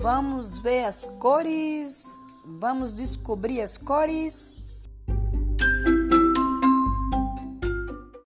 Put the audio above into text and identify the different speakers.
Speaker 1: Vamos ver as cores. Vamos descobrir as cores.